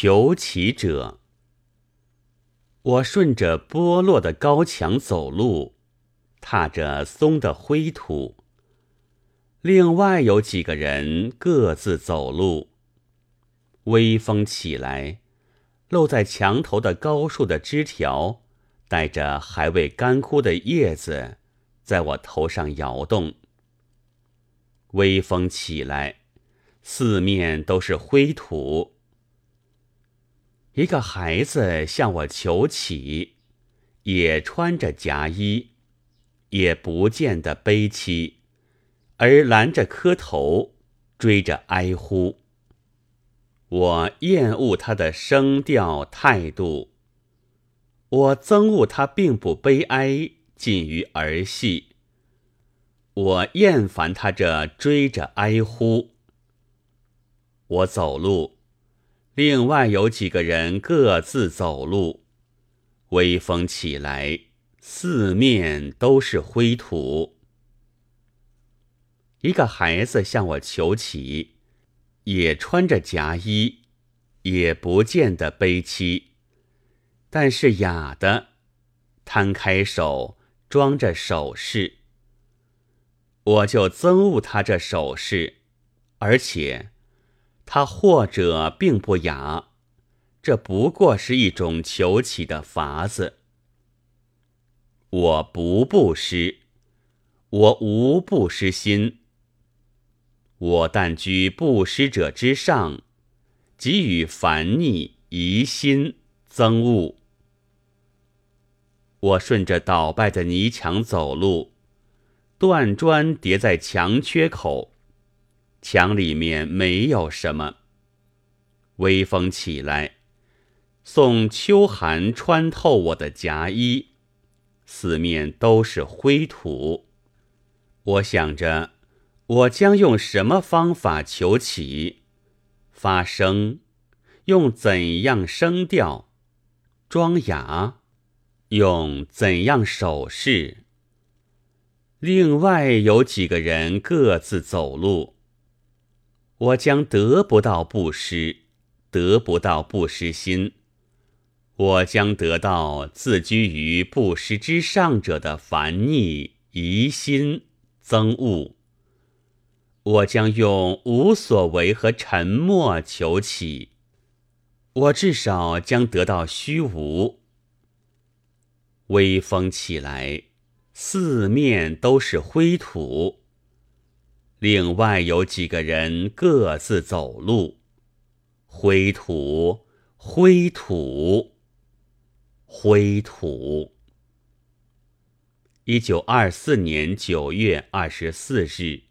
求乞者。我顺着剥落的高墙走路，踏着松的灰土。另外有几个人各自走路。微风起来，露在墙头的高树的枝条，带着还未干枯的叶子，在我头上摇动。微风起来，四面都是灰土。一个孩子向我求乞，也穿着夹衣，也不见得悲戚，而拦着磕头，追着哀呼。我厌恶他的声调态度，我憎恶他并不悲哀，近于儿戏。我厌烦他这追着哀呼。我走路。另外有几个人各自走路，微风起来，四面都是灰土。一个孩子向我求乞，也穿着夹衣，也不见得悲戚，但是哑的，摊开手装着首饰。我就憎恶他这首饰，而且。他或者并不雅，这不过是一种求乞的法子。我不布施，我无布施心。我但居布施者之上，给予烦逆疑心憎恶。我顺着倒败的泥墙走路，断砖叠在墙缺口。墙里面没有什么。微风起来，送秋寒穿透我的夹衣，四面都是灰土。我想着，我将用什么方法求起？发声，用怎样声调？装哑，用怎样手势？另外有几个人各自走路。我将得不到布施，得不到布施心；我将得到自居于布施之上者的烦逆疑心憎恶。我将用无所为和沉默求起，我至少将得到虚无。微风起来，四面都是灰土。另外有几个人各自走路，灰土，灰土，灰土。一九二四年九月二十四日。